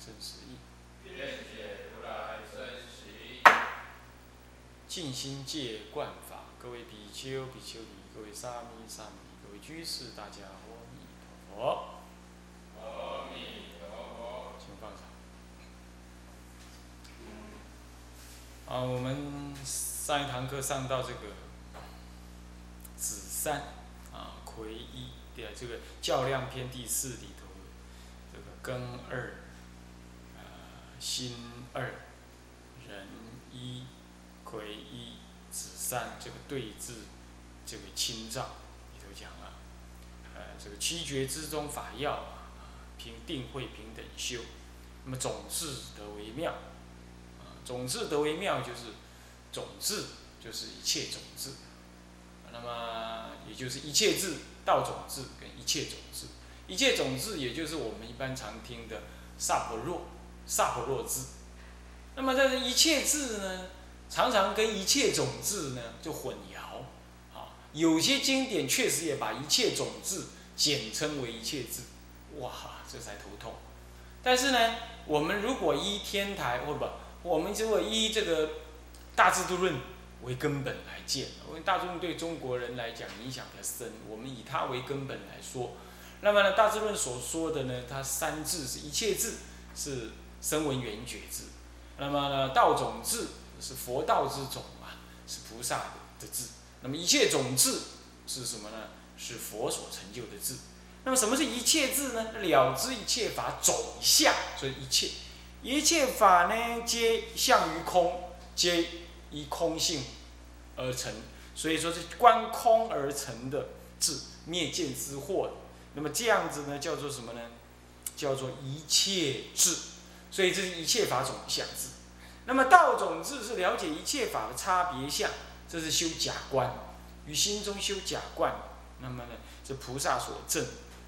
真实义。愿解如来真实义。尽心戒观法，各位比丘、比丘尼，各位沙弥、沙弥尼，各位居士，大家阿弥陀佛。阿弥陀佛。请放下。啊，我们上一堂课上到这个子三啊，魁一对啊，这个较量篇第四里头，这个庚二，心二，人一，癸一，子三这个对字这个清照里头讲了，呃，这个七绝之中法要啊。平定慧平等修，那么种智得为妙，啊，种智得为妙就是种智就是一切种智，那么也就是一切智道种智跟一切种智，一切种智也就是我们一般常听的萨婆若。萨婆若智，那么这一切智呢，常常跟一切种智呢就混淆，啊，有些经典确实也把一切种智简称为一切智。哇，这才头痛。但是呢，我们如果依天台或不，我们如果依这个《大智度论》为根本来见，因为《大智度论》对中国人来讲影响比较深，我们以它为根本来说。那么呢，《大智论》所说的呢，它三智是一切智，是声闻缘觉智。那么，道种智是佛道之种啊，是菩萨的的智。那么一切种智是什么呢？是佛所成就的智。那么什么是一切智呢？了知一切法总相，所以一切一切法呢，皆相于空，皆依空性而成，所以说是观空而成的智，灭见之惑。那么这样子呢，叫做什么呢？叫做一切智。所以这是一切法总相智。那么道种智是了解一切法的差别相，这是修假观，于心中修假观。那么呢，是菩萨所证。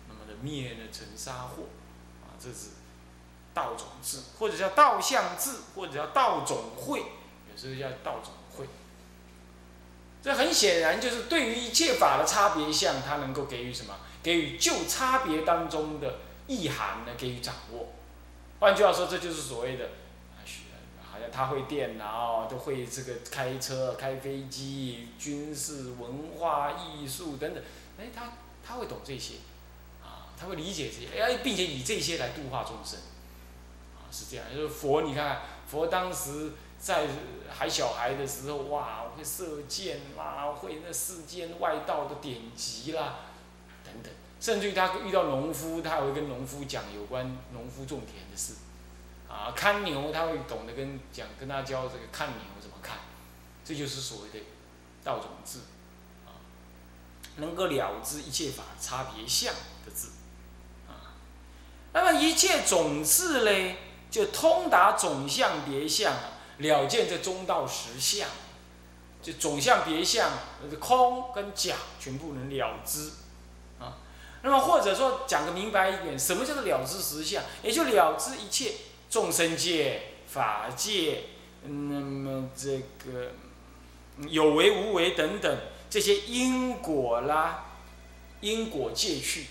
那么呢灭了尘沙惑，啊，这是道种智，或者叫道相智，或者叫道种慧，有时候叫道种慧。这很显然就是对于一切法的差别相，它能够给予什么？给予就差别当中的意涵呢？给予掌握。换句话说，这就是所谓的，好像他会电脑，都会这个开车、开飞机、军事、文化艺术等等，哎，他他会懂这些。啊他会理解这些，哎，并且以这些来度化众生，啊，是这样。就是佛，你看看，佛当时在还小孩的时候，哇，会射箭啦，会那世间外道的典籍啦，等等。甚至于他遇到农夫，他还会跟农夫讲有关农夫种田的事，啊，看牛，他会懂得跟讲，跟他教这个看牛怎么看，这就是所谓的道种智，啊，能够了知一切法差别相的智。那么一切种智嘞，就通达总相别相，了见这中道实相，就总相别相，空跟假全部能了知，那么或者说讲个明白一点，什么叫做了知实相？也就了知一切众生界、法界，那么这个有为无为等等这些因果啦，因果界去，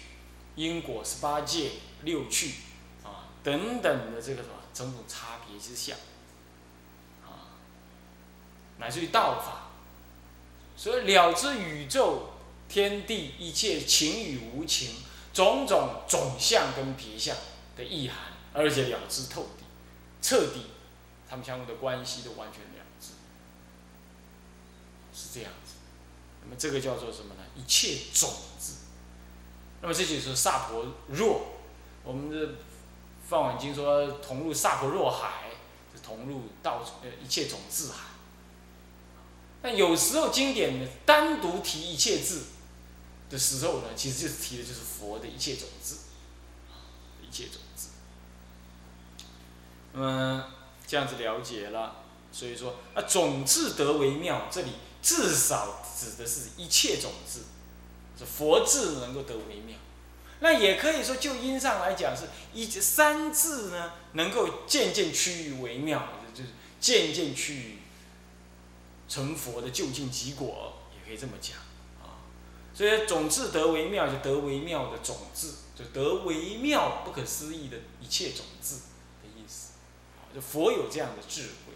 因果十八界。六趣啊，等等的这个什么种种差别之相啊，乃至于道法，所以了知宇宙天地一切情与无情种种总相跟别相的意涵，而且了知透底、彻底，他们相互的关系都完全了知，是这样子。那么这个叫做什么呢？一切种子。那么这就是萨婆若。我们的《放晚经》说同入萨婆若海，是同入道呃一切种子海。但有时候经典呢单独提一切字的时候呢，其实就是提的就是佛的一切种子，一切种子。那么这样子了解了，所以说啊，种智德为妙，这里至少指的是一切种子，是佛智能够得为妙。那也可以说，就因上来讲，是一三智呢，能够渐渐趋于为妙，就是渐渐趋于成佛的就近结果，也可以这么讲。所以种智得为妙，就得为妙的种智，就得为妙不可思议的一切种智的意思。就佛有这样的智慧，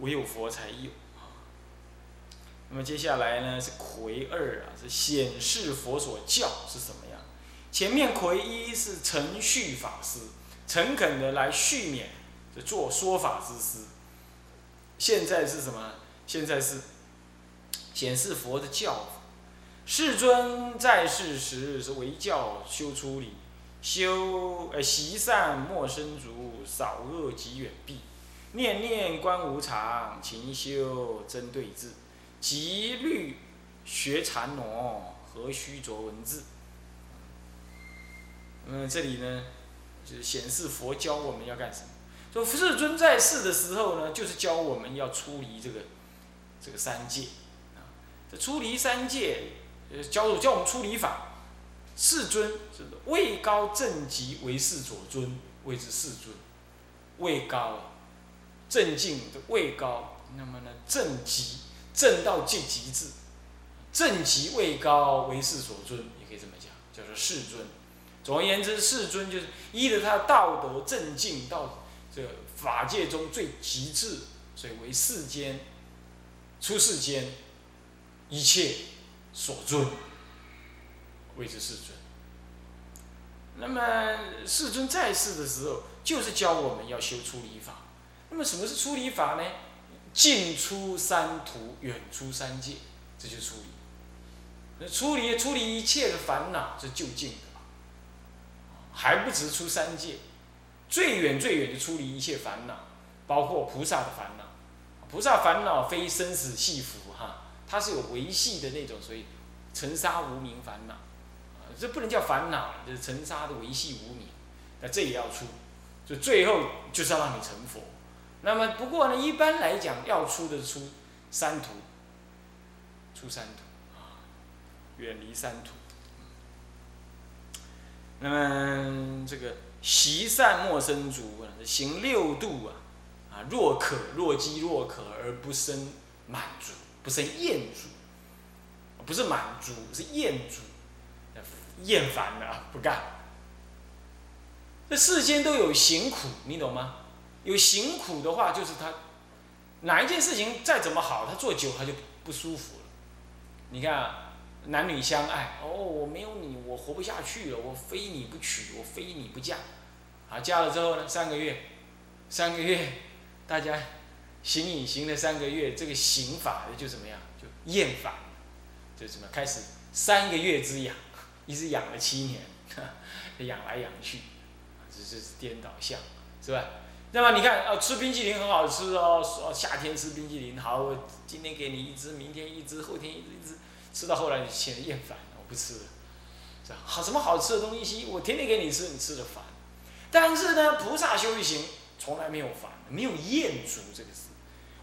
唯有佛才有。那么接下来呢是魁二啊，是显示佛所教是什么样？前面魁一是承续法师，诚恳的来续勉，就做说法之师。现在是什么？现在是显示佛的教法。世尊在世时是为教修出离，修呃习善莫生足，少恶极远避，念念观无常，勤修真对治。极律学禅挪，何须着文字？嗯，这里呢，就是显示佛教我们要干什么。说世尊在世的时候呢，就是教我们要出离这个这个三界。出离三界，呃，教教我们出离法。世尊是位高正极为世所尊，谓之世尊。位高，正境的位高，那么呢，正极。正道尽极致，正极位高为世所尊，也可以这么讲，叫做世尊。总而言之，世尊就是依着他的道德正境到这个法界中最极致，所以为世间出世间一切所尊，谓之世尊。那么世尊在世的时候，就是教我们要修出离法。那么什么是出离法呢？近出三途，远出三界，这就是出离。那出离，出离一切的烦恼是就近的还不止出三界，最远最远的出离一切烦恼，包括菩萨的烦恼。菩萨烦恼非生死系缚哈，它是有维系的那种，所以尘沙无名烦恼，啊，这不能叫烦恼，就是尘沙的维系无名。那这也要出，就最后就是要让你成佛。那么不过呢，一般来讲要出的出三途，出三途啊，远离三途。那么这个习善莫生足啊，行六度啊，啊若可若饥若渴而不生满足，不生厌足，不是满足是厌足，厌烦了不干。这世间都有行苦，你懂吗？有行苦的话，就是他哪一件事情再怎么好，他做久他就不舒服了。你看啊，男女相爱，哦，我没有你，我活不下去了，我非你不娶，我非你不嫁。啊，嫁了之后呢，三个月，三个月，大家行隐行了三个月，这个刑法就怎么样，就厌烦，就怎么开始三个月之痒，一直养了七年，养来养去，这是颠倒相，是吧？那么你看，哦，吃冰淇淋很好吃哦，说夏天吃冰淇淋好，我今天给你一只，明天一只，后天一只，一只，吃到后来你显得厌烦了，我不吃了，是吧？好什么好吃的东西，我天天给你吃，你吃的烦。但是呢，菩萨修行从来没有烦，没有厌足这个。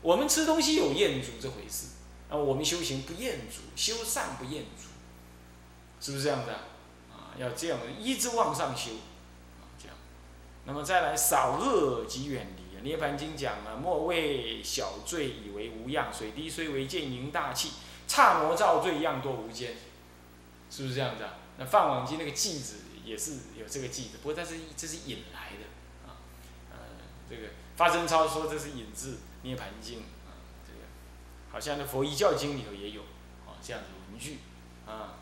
我们吃东西有厌足这回事，啊，我们修行不厌足，修善不厌足，是不是这样子啊？啊，要这样一直往上修。啊，这样那么再来少恶即远离啊！涅盘经讲啊，莫为小罪以为无恙，水滴虽为见盈大器，刹魔造罪样多无间，是不是这样子啊？那梵网经那个记子也是有这个记子，不过它是这是引来的啊，呃，这个发生超说这是引自涅盘经啊，这个好像那佛一教经里头也有啊这样的文句啊。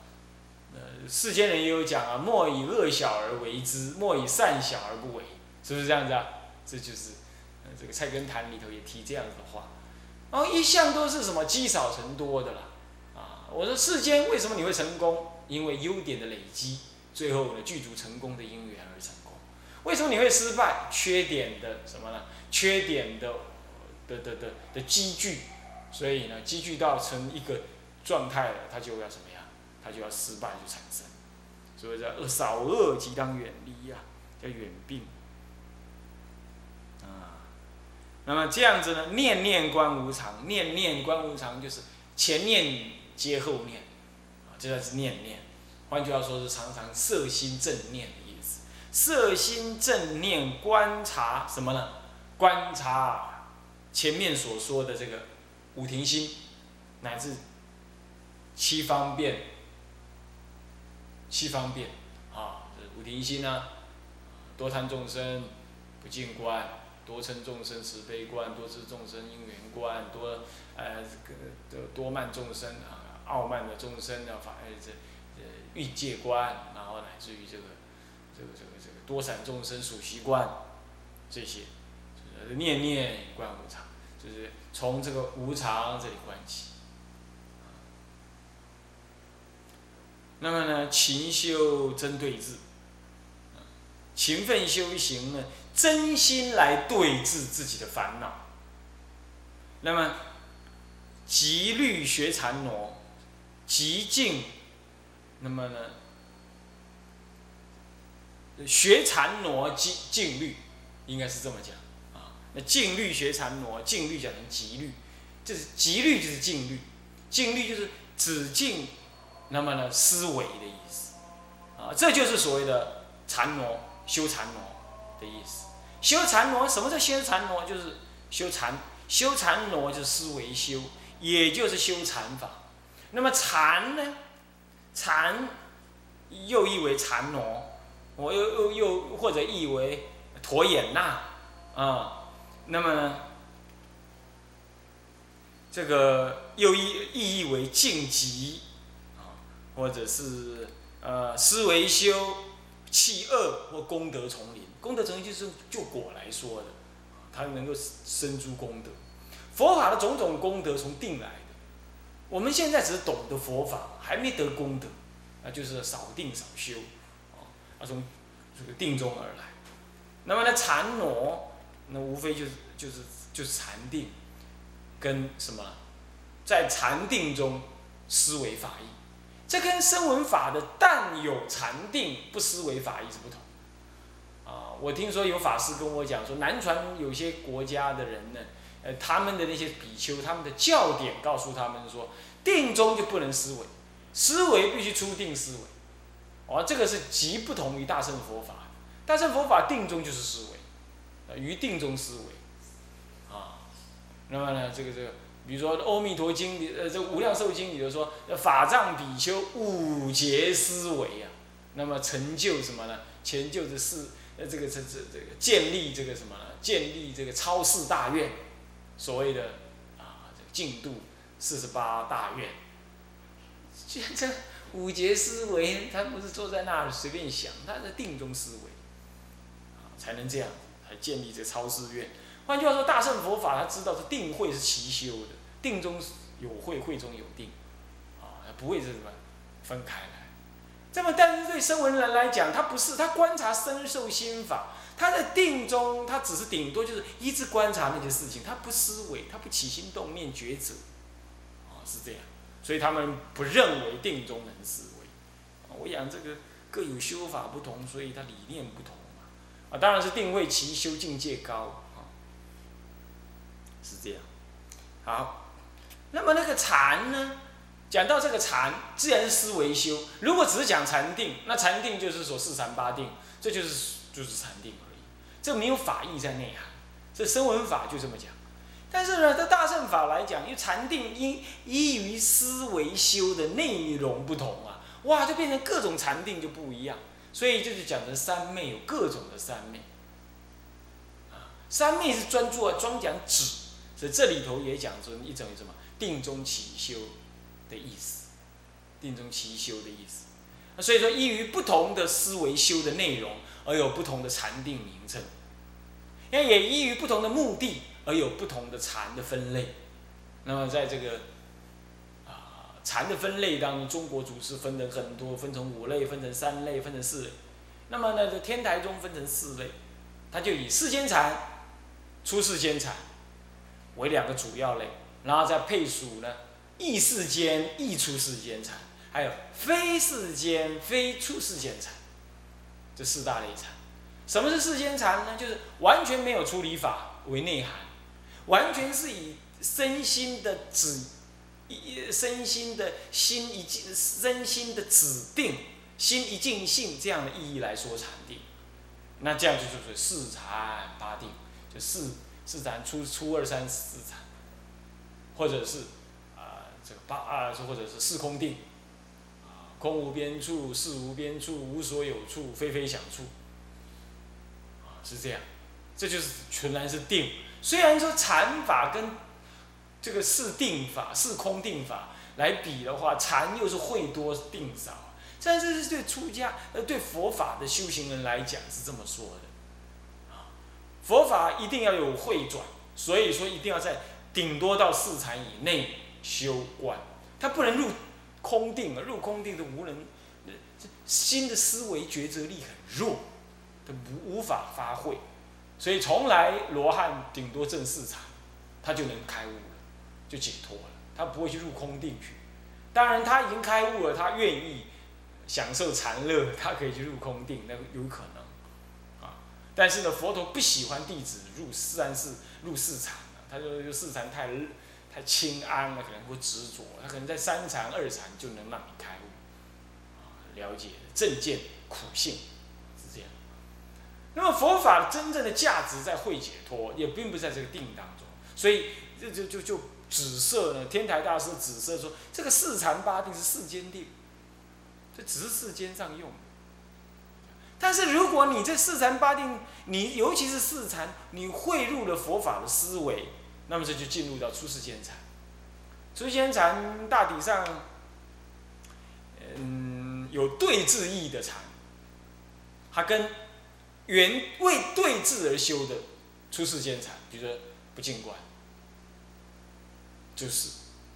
呃，世间人也有讲啊，莫以恶小而为之，莫以善小而不为。是不是这样子啊？这就是，呃，这个《菜根谭》里头也提这样子的话，然后一向都是什么积少成多的啦，啊，我说世间为什么你会成功？因为优点的累积，最后呢具足成功的因缘而成功。为什么你会失败？缺点的什么呢？缺点的的的的的积聚，所以呢积聚到成一个状态了，它就要怎么样？它就要失败就产生。所以叫恶少恶即当远离呀，叫远病啊。那么这样子呢，念念观无常，念念观无常就是前念接后念，啊，这是念念。换句话说，是常常摄心正念的意思。摄心正念观察什么呢？观察前面所说的这个五停心，乃至七方便、七方便啊，五停心啊，多贪众生不净观，多嗔众生慈悲观，多知众生因缘观，多呃这个多慢众生啊，傲慢的众生的法呃这呃欲界观，然后乃至于这个这个这个这个多散众生属习观，这些。念念观无常，就是从这个无常这里观起。那么呢，勤修真对治，勤奋修行呢，真心来对治自己的烦恼。那么，极律学禅挪，极静，那么呢，学禅挪静静律，应该是这么讲。净律学禅挪，净律讲成极律，就是极律就是净律，净律就是止静，那么呢思维的意思，啊，这就是所谓的禅挪，修禅挪的意思。修禅挪，什么叫修禅挪？就是修禅，修禅挪就是思维修，也就是修禅法。那么禅呢？禅又译为禅挪，我又又又或者译为陀衍那，啊。那么呢，这个又意意义为晋级啊，或者是呃思维修弃恶或功德丛林，功德丛林就是就果来说的，它能够生诸功德。佛法的种种功德从定来的，我们现在只是懂得佛法，还没得功德，那就是少定少修，啊，从这个定中而来。那么呢，禅挪。那无非就是就是就是禅定，跟什么，在禅定中思维法义，这跟声闻法的但有禅定不思维法义是不同。啊，我听说有法师跟我讲说，南传有些国家的人呢，呃，他们的那些比丘，他们的教典告诉他们说，定中就不能思维，思维必须出定思维。哦，这个是极不同于大乘佛法，大乘佛法定中就是思维。于定中思维，啊，那么呢，这个这个，比如说《阿弥陀经》里，呃，这《无量寿经》里头说，法藏比丘五劫思维啊，那么成就什么呢？成就的是，呃，这个这这这个建立这个什么呢？建立这个超世大愿，所谓的啊，这个净度四十八大愿。这这五劫思维，他不是坐在那儿随便想，他是定中思维，啊，才能这样。来建立这超世院。换句话说，大乘佛法他知道是定慧是齐修的，定中有慧，慧中有定，啊，不会是什么分开来。这么，但是对声闻人来讲，他不是，他观察身受心法，他在定中，他只是顶多就是一直观察那些事情，他不思维，他不起心动念抉择，啊，是这样。所以他们不认为定中能思维。我想这个各有修法不同，所以他理念不同。啊，当然是定位齐修境界高啊，是这样。好，那么那个禅呢？讲到这个禅，自然是思维修。如果只是讲禅定，那禅定就是说四禅八定，这就是就是禅定而已。这没有法义在内涵，这声闻法就这么讲。但是呢，在大乘法来讲，因为禅定因依于思维修的内容不同啊，哇，就变成各种禅定就不一样。所以就是讲的三昧有各种的三昧，啊，三昧是专注啊，专讲止，所以这里头也讲出一种什么定中起修的意思，定中起修的意思。所以说依于不同的思维修的内容而有不同的禅定名称，那也依于不同的目的而有不同的禅的分类。那么在这个。禅的分类当中，中国祖师分的很多，分成五类，分成三类，分成四类。那么呢，这天台宗分成四类，它就以世间禅、出世间禅为两个主要类，然后再配属呢异世间、异出世间禅，还有非世间、非出世间禅，这四大类禅。什么是世间禅呢？就是完全没有出离法为内涵，完全是以身心的指，身心的心一静，身心的指定，心一静性这样的意义来说禅定，那这样就就是四禅八定，就四四禅初初二三四禅，或者是啊这个八啊，或者是四空定，啊空无边处，事无边处，无所有处，非非想处，啊是这样，这就是全然是定。虽然说禅法跟这个是定法、是空定法来比的话，禅又是会多定少，但是是对出家呃对佛法的修行人来讲是这么说的，啊，佛法一定要有会转，所以说一定要在顶多到四禅以内修观，他不能入空定啊，入空定的无能，新的思维抉择力很弱，他无无法发挥。所以从来罗汉顶多证四禅，他就能开悟，就解脱了。他不会去入空定去。当然他已经开悟了，他愿意享受禅乐，他可以去入空定，那有可能。啊，但是呢，佛陀不喜欢弟子入三世入四禅他就四禅太太清安了，可能会执着。他可能在三禅二禅就能让你开悟，啊，了解正见苦性是这样。那么佛法真正的价值在会解脱，也并不在这个定当中，所以就就就就紫色呢。天台大师紫色说，这个四禅八定是世间定，这只是世间上用。但是如果你这四禅八定，你尤其是四禅，你汇入了佛法的思维，那么这就进入到出世间禅。出世间禅大体上，嗯，有对治义的禅，它跟。原为对治而修的出世间禅，比如说不净观，就是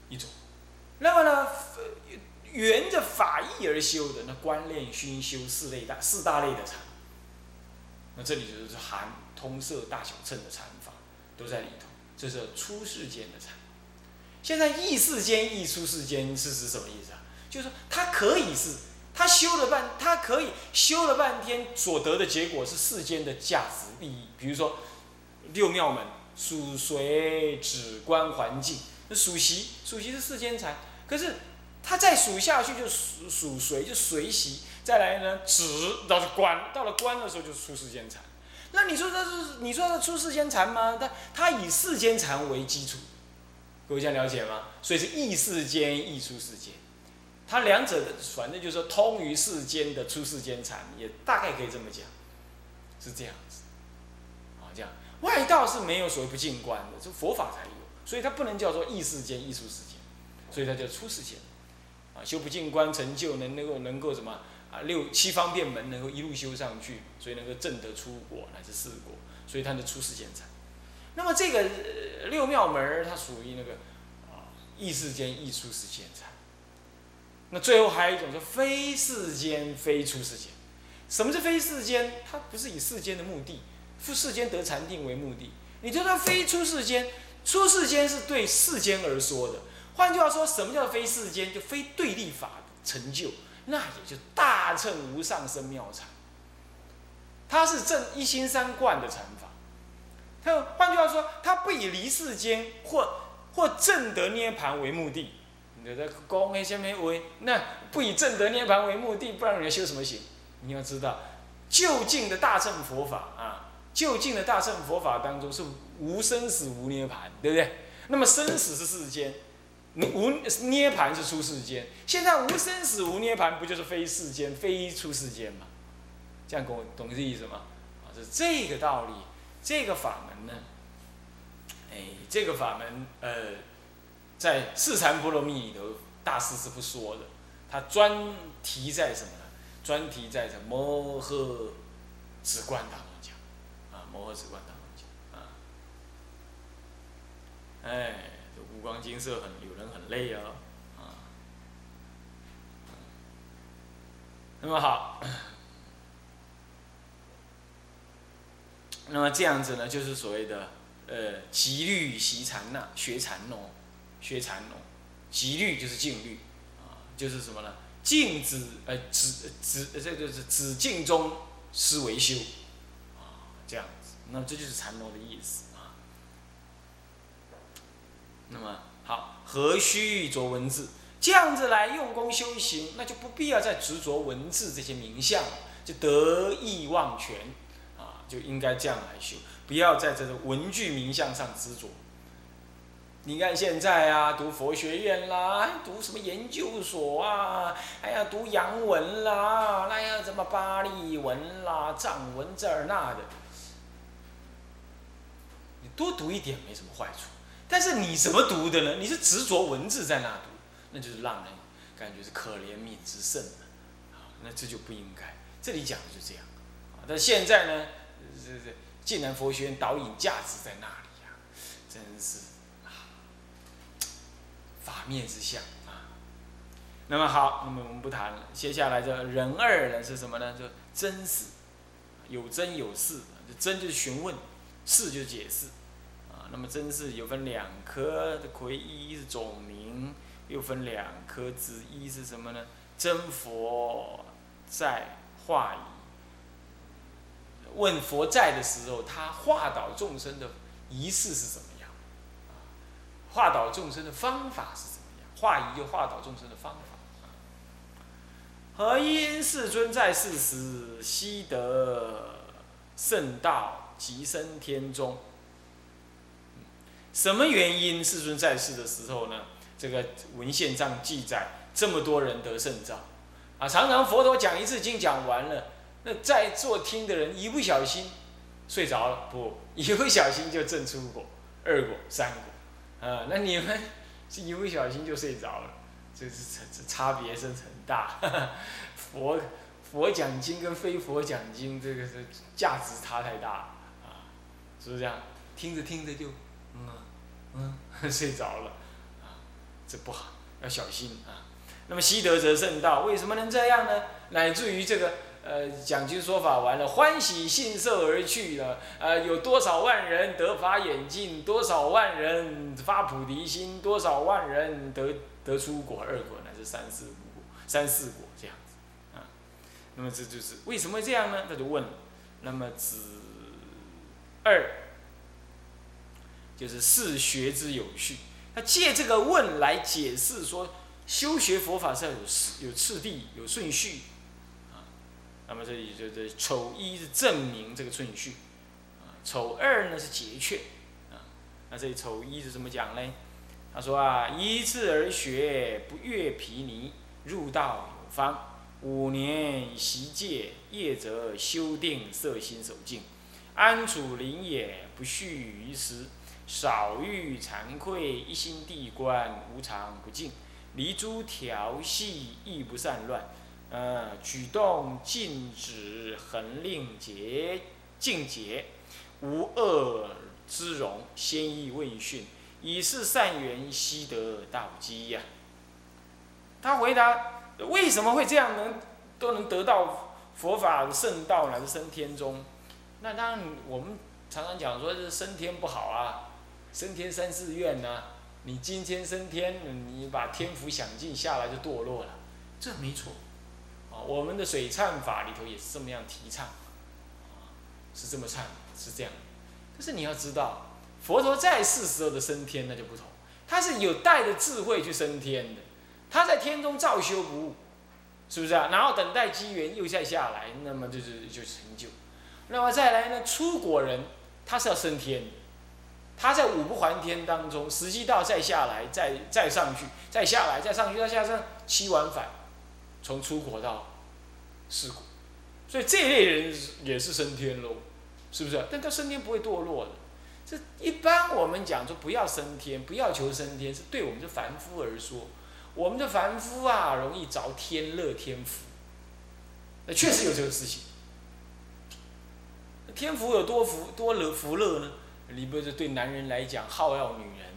一种。那么呢，沿着法义而修的那观练熏修四类大四大类的禅，那这里就是含通摄大小乘的禅法都在里头，这是出世间的禅。现在异世间、异出世间是指什么意思啊？就是说他可以是。他修了半，他可以修了半天，所得的结果是世间的价值利益。比如说六妙门属水止观环境，属习属习是世间禅，可是他再数下去就属属水就随习，再来呢止到了观，到了观的时候就出世间禅。那你说这是你说他出世间禅吗？他他以世间禅为基础，各位这样了解吗？所以是异世间异出世间。它两者的，反正就是说通于世间的出世间禅，也大概可以这么讲，是这样子，啊，这样外道是没有所谓不进观的，就佛法才有，所以它不能叫做异世间、异出世间，所以它叫出世间，啊，修不净观成就能能够能够什么啊六七方便门能够一路修上去，所以能够证得出果乃至四果，所以它的出世间禅。那么这个六妙门它属于那个啊异世间、异出世间禅。那最后还有一种是非世间非出世间，什么是非世间？它不是以世间的目的，世间得禅定为目的。你就算非出世间，出世间是对世间而说的。换句话说，什么叫非世间？就非对立法成就，那也就大乘无上生妙禅。它是正一心三观的禅法。它换句话说，它不以离世间或或正得涅盘为目的。你在讲那些咩话？那不以正德涅盘为目的，不然你要修什么行？你要知道，就近的大乘佛法啊，就近的大乘佛法当中是无生死无涅盘，对不对？那么生死是世间，无涅盘是出世间。现在无生死无涅盘，不就是非世间非出世间吗？这样跟我懂这意思吗？啊，是这个道理。这个法门呢，哎，这个法门呃。在四禅波罗蜜里头，大师是不说的，他专题在什么呢？专题在这摩诃止观当中，摩诃止观当中讲，啊，哎，这五光金色很，有人很累啊，啊，那么好，那么这样子呢，就是所谓的呃，极律习禅呐，学禅哦。学禅哦，极律就是静律，啊，就是什么呢？静止，呃，止止，这就是止静中思维修，啊，这样。子，那这就是禅罗的意思啊。那么好，何须着文字？这样子来用功修行，那就不必要再执着文字这些名相，就得意忘全啊，就应该这样来修，不要在这个文具名相上执着。你看现在啊，读佛学院啦，读什么研究所啊，还要读洋文啦，那要什么巴利文啦、藏文这儿那的，多读一点没什么坏处。但是你怎么读的呢？你是执着文字在那读，那就是让人感觉是可怜悯之甚啊，那这就不应该。这里讲的就是这样，但现在呢，这这竟然佛学院导引价值在那里呀，真是啊。法面之相啊，那么好，那么我们不谈了。接下来这人二呢是什么呢？就真实，有真有事，就真就是询问，事就是解释。那么真是有分两科的魁一是总名，又分两科之一是什么呢？真佛在化仪，问佛在的时候，他化导众生的仪式是什么样？化导众生的方法是怎么样？化仪就化导众生的方法。何因世尊在世时悉得圣道，即生天中？什么原因世尊在世的时候呢？这个文献上记载，这么多人得圣道啊！常常佛陀讲一次经讲完了，那在座听的人一不小心睡着了，不一不小心就证出果、二果、三果。啊，那你们是一不小心就睡着了，这是这差别是很大。佛佛讲经跟非佛讲经，这个是价值差太大啊，是不是这样？听着听着就嗯嗯 睡着了啊，这不好，要小心啊。那么习得则圣道，为什么能这样呢？乃至于这个。呃，讲经说法完了，欢喜信受而去了。呃，有多少万人得法眼镜？多少万人发菩提心？多少万人得得出果二果乃至三四果、三四果这样子啊？那么这就是为什么这样呢？他就问。那么子二就是四学之有序，他借这个问来解释说，修学佛法是要有有次第、有顺序。啊那么这里就是丑一是证明这个顺序，啊，丑二呢是节劝，啊，那这里丑一是怎么讲呢？他说啊，依次而学，不越皮泥，入道有方，五年习戒，业则修定色心守静，安处灵也，不续于时，少欲惭愧，一心地观，无常不净，离诸调戏，亦不散乱。呃，举动禁止恒令节净节，无恶之容，先意问讯，以是善缘悉得道基呀。他回答：为什么会这样能都能得到佛法圣道乃至升天中？那当然，我们常常讲说是升天不好啊，升天三四愿呢，你今天升天，你把天福享尽下来就堕落了，这没错。啊我们的水忏法里头也是这么样提倡，是这么唱，是这样。但是你要知道，佛陀在世时候的升天那就不同，他是有带着智慧去升天的，他在天中照修不误，是不是啊？然后等待机缘又再下来，那么就是就成就。那么再来呢，出国人他是要升天，他在五不还天当中，实际到再下来，再再上去，再下来，再上去，再下上七往返，从出国到。事故，所以这类人也是升天喽，是不是？但他升天不会堕落的。这一般我们讲说不要升天，不要求升天，是对我们的凡夫而说。我们的凡夫啊，容易着天乐天福。那确实有这个事情。天福有多福多乐福乐呢？你不是对男人来讲好要女人。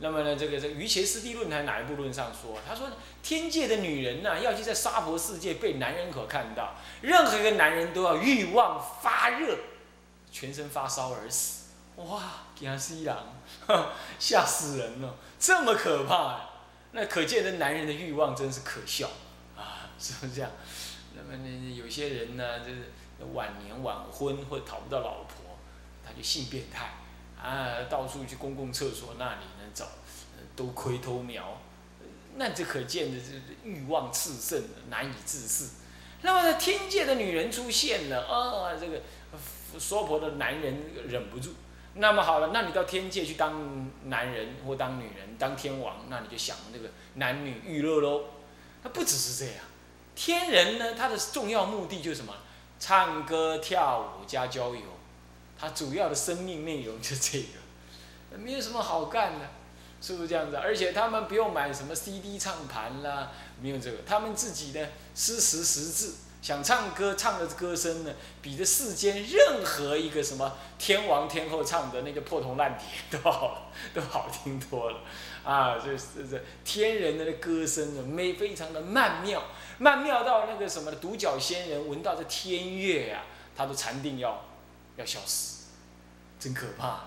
那么呢，这个这《瑜伽师地论》还哪一部论上说？他说，天界的女人呢，要去在娑婆世界被男人可看到，任何一个男人都要欲望发热，全身发烧而死。哇，惊死人，吓死人了，这么可怕！那可见的男人的欲望真是可笑啊，是不是这样？那么呢，有些人呢，就是晚年晚婚或讨不到老婆，他就性变态。啊，到处去公共厕所那里呢找，呃，都窥偷瞄，那这可见的是欲望炽盛，难以自制。那么天界的女人出现了，啊，这个娑婆的男人忍不住。那么好了，那你到天界去当男人或当女人，当天王，那你就想那个男女娱乐喽。那不只是这样，天人呢，他的重要目的就是什么？唱歌跳舞加交友，他主要的生命内容就这个，没有什么好干的，是不是这样子？而且他们不用买什么 CD 唱盘啦，没有这个，他们自己的诗词识字。想唱歌唱的歌声呢，比这世间任何一个什么天王天后唱的那个破铜烂铁 都好，都好听多了，啊，这是这天人的歌声呢，美非常的曼妙，曼妙到那个什么独角仙人闻到这天乐呀，他都禅定要要消失，真可怕，